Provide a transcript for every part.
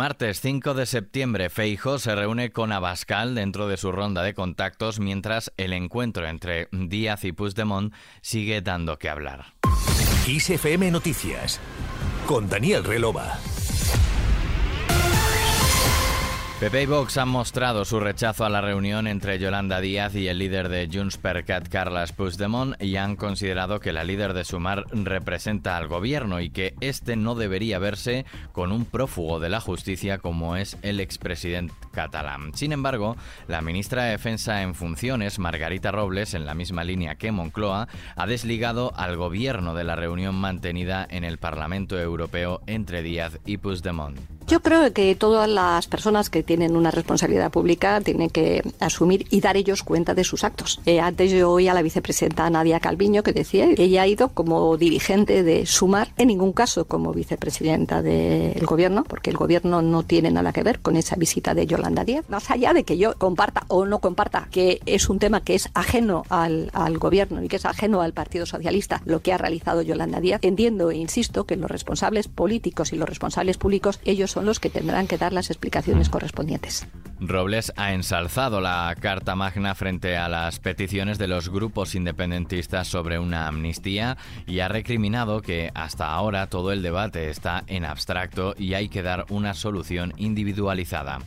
Martes 5 de septiembre, Feijo se reúne con Abascal dentro de su ronda de contactos mientras el encuentro entre Díaz y Puigdemont sigue dando que hablar. ISFM Noticias con Daniel Relova. PP y Vox han mostrado su rechazo a la reunión entre Yolanda Díaz y el líder de Junts per Cat, Carles y han considerado que la líder de Sumar representa al gobierno y que este no debería verse con un prófugo de la justicia como es el expresidente catalán. Sin embargo, la ministra de Defensa en funciones, Margarita Robles, en la misma línea que Moncloa, ha desligado al gobierno de la reunión mantenida en el Parlamento Europeo entre Díaz y Puigdemont. Yo creo que todas las personas que tienen una responsabilidad pública tienen que asumir y dar ellos cuenta de sus actos. Eh, antes yo oí a la vicepresidenta Nadia Calviño que decía que ella ha ido como dirigente de Sumar, en ningún caso como vicepresidenta del gobierno, porque el gobierno no tiene nada que ver con esa visita de Yolanda Díaz. Más allá de que yo comparta o no comparta que es un tema que es ajeno al, al gobierno y que es ajeno al Partido Socialista, lo que ha realizado Yolanda Díaz, entiendo e insisto que los responsables políticos y los responsables públicos, ellos son los que tendrán que dar las explicaciones correspondientes. Robles ha ensalzado la Carta Magna frente a las peticiones de los grupos independentistas sobre una amnistía y ha recriminado que hasta ahora todo el debate está en abstracto y hay que dar una solución individualizada.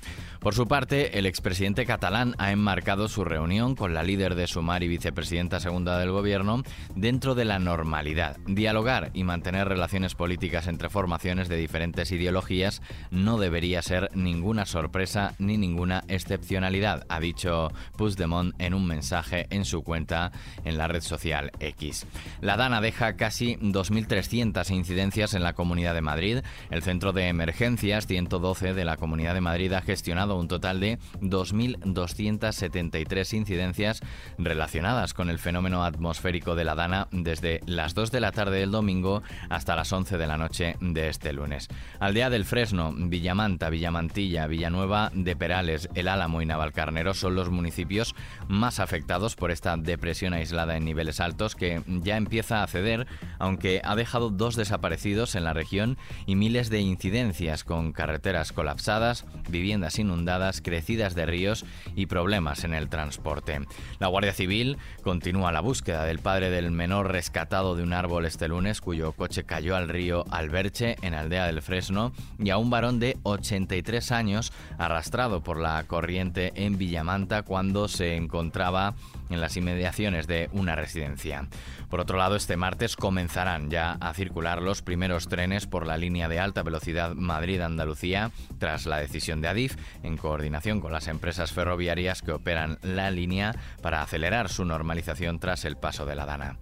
Por su parte, el expresidente catalán ha enmarcado su reunión con la líder de Sumar y vicepresidenta segunda del gobierno dentro de la normalidad. Dialogar y mantener relaciones políticas entre formaciones de diferentes ideologías no debería ser ninguna sorpresa ni ninguna excepcionalidad, ha dicho Puigdemont en un mensaje en su cuenta en la red social X. La DANA deja casi 2.300 incidencias en la Comunidad de Madrid. El Centro de Emergencias 112 de la Comunidad de Madrid ha gestionado un total de 2.273 incidencias relacionadas con el fenómeno atmosférico de la Dana desde las 2 de la tarde del domingo hasta las 11 de la noche de este lunes. Aldea del Fresno, Villamanta, Villamantilla, Villanueva de Perales, El Álamo y Navalcarnero son los municipios más afectados por esta depresión aislada en niveles altos que ya empieza a ceder, aunque ha dejado dos desaparecidos en la región y miles de incidencias con carreteras colapsadas, viviendas inundadas, crecidas de ríos y problemas en el transporte. La Guardia Civil continúa la búsqueda del padre del menor rescatado de un árbol este lunes, cuyo coche cayó al río Alberche, en Aldea del Fresno, y a un varón de 83 años arrastrado por la corriente en Villamanta cuando se encontraba en las inmediaciones de una residencia. Por otro lado, este martes comenzarán ya a circular los primeros trenes por la línea de alta velocidad Madrid-Andalucía tras la decisión de Adif, en coordinación con las empresas ferroviarias que operan la línea para acelerar su normalización tras el paso de la Dana.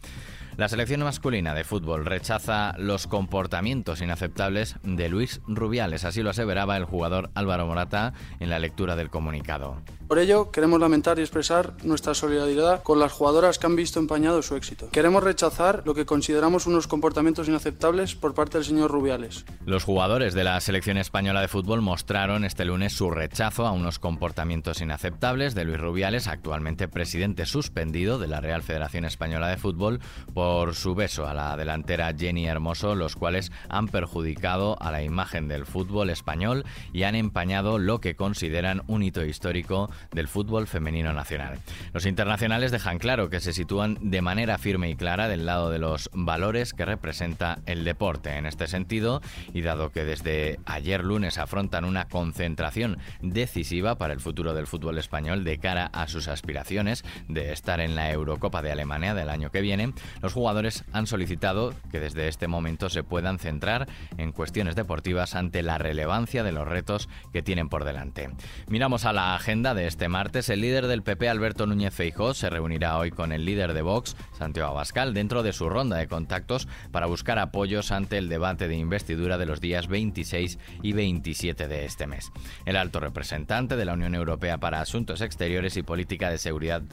La selección masculina de fútbol rechaza los comportamientos inaceptables de Luis Rubiales, así lo aseveraba el jugador Álvaro Morata en la lectura del comunicado. Por ello, queremos lamentar y expresar nuestra solidaridad con las jugadoras que han visto empañado su éxito. Queremos rechazar lo que consideramos unos comportamientos inaceptables por parte del señor Rubiales. Los jugadores de la selección española de fútbol mostraron este lunes su rechazo a unos comportamientos inaceptables de Luis Rubiales, actualmente presidente suspendido de la Real Federación Española de Fútbol, por su beso a la delantera Jenny Hermoso, los cuales han perjudicado a la imagen del fútbol español y han empañado lo que consideran un hito histórico del fútbol femenino nacional. Los internacionales dejan claro que se sitúan de manera firme y clara del lado de los valores que representa el deporte. En este sentido, y dado que desde ayer lunes afrontan una concentración decisiva para el futuro del fútbol español de cara a sus aspiraciones de estar en la Eurocopa de Alemania del año que viene, los jugadores han solicitado que desde este momento se puedan centrar en cuestiones deportivas ante la relevancia de los retos que tienen por delante. Miramos a la agenda de este martes, el líder del PP, Alberto Núñez Feijó, se reunirá hoy con el líder de Vox, Santiago Abascal, dentro de su ronda de contactos para buscar apoyos ante el debate de investidura de los días 26 y 27 de este mes. El alto representante de la Unión Europea para Asuntos Exteriores y Política de Seguridad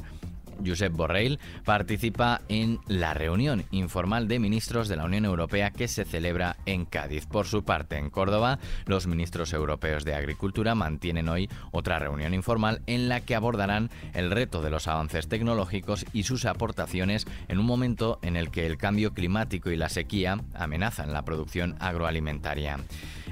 Josep Borrell, participa en la reunión informal de ministros de la Unión Europea que se celebra en Cádiz. Por su parte, en Córdoba, los ministros europeos de Agricultura mantienen hoy otra reunión informal en la que abordarán el reto de los avances tecnológicos y sus aportaciones en un momento en el que el cambio climático y la sequía amenazan la producción agroalimentaria.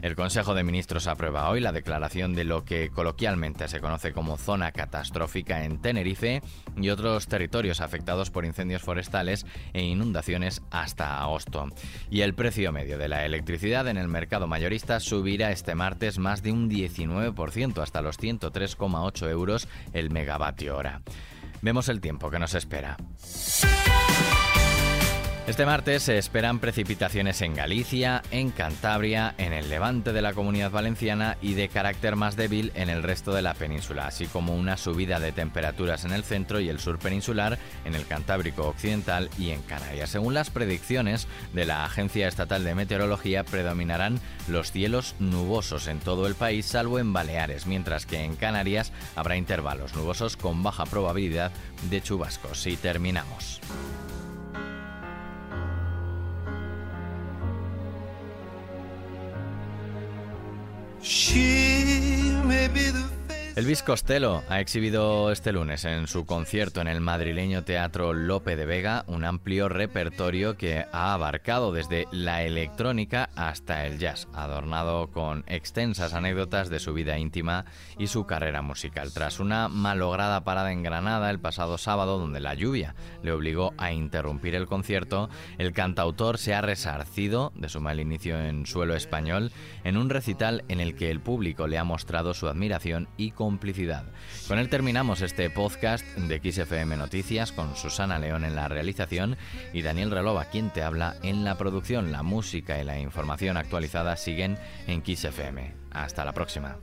El Consejo de Ministros aprueba hoy la declaración de lo que coloquialmente se conoce como zona catastrófica en Tenerife y otros territorios afectados por incendios forestales e inundaciones hasta agosto. Y el precio medio de la electricidad en el mercado mayorista subirá este martes más de un 19% hasta los 103,8 euros el megavatio hora. Vemos el tiempo que nos espera. Este martes se esperan precipitaciones en Galicia, en Cantabria, en el levante de la comunidad valenciana y de carácter más débil en el resto de la península, así como una subida de temperaturas en el centro y el sur peninsular, en el Cantábrico occidental y en Canarias. Según las predicciones de la Agencia Estatal de Meteorología, predominarán los cielos nubosos en todo el país, salvo en Baleares, mientras que en Canarias habrá intervalos nubosos con baja probabilidad de chubascos. Y terminamos. She may be the Elvis Costello ha exhibido este lunes en su concierto en el madrileño Teatro Lope de Vega un amplio repertorio que ha abarcado desde la electrónica hasta el jazz, adornado con extensas anécdotas de su vida íntima y su carrera musical. Tras una malograda parada en Granada el pasado sábado, donde la lluvia le obligó a interrumpir el concierto, el cantautor se ha resarcido de su mal inicio en suelo español en un recital en el que el público le ha mostrado su admiración y Con él terminamos este podcast de XFM Noticias con Susana León en la realización y Daniel Relova quien te habla en la producción. La música y la información actualizada siguen en XFM. Hasta la próxima.